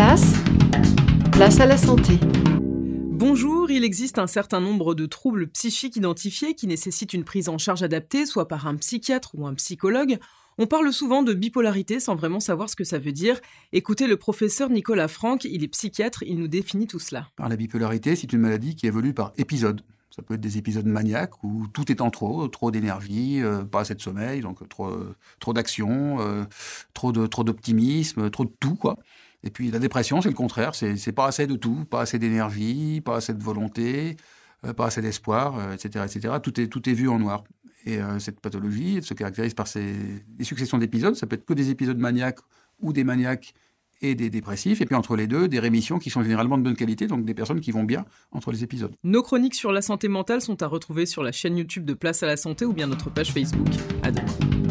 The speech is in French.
place, place à la santé. Bonjour, il existe un certain nombre de troubles psychiques identifiés qui nécessitent une prise en charge adaptée, soit par un psychiatre ou un psychologue. On parle souvent de bipolarité sans vraiment savoir ce que ça veut dire. Écoutez le professeur Nicolas Franck, il est psychiatre, il nous définit tout cela. la bipolarité, c'est une maladie qui évolue par épisodes. Ça peut être des épisodes maniaques où tout est en trop, trop d'énergie, euh, pas assez de sommeil, donc trop, trop d'action, euh, trop de trop d'optimisme, trop de tout quoi. Et puis la dépression, c'est le contraire, c'est pas assez de tout, pas assez d'énergie, pas assez de volonté, euh, pas assez d'espoir, etc., etc. Tout est tout est vu en noir. Et cette pathologie se caractérise par ces, des successions d'épisodes. Ça peut être que des épisodes maniaques ou des maniaques et des dépressifs, et puis entre les deux, des rémissions qui sont généralement de bonne qualité, donc des personnes qui vont bien entre les épisodes. Nos chroniques sur la santé mentale sont à retrouver sur la chaîne YouTube de Place à la Santé ou bien notre page Facebook. À demain.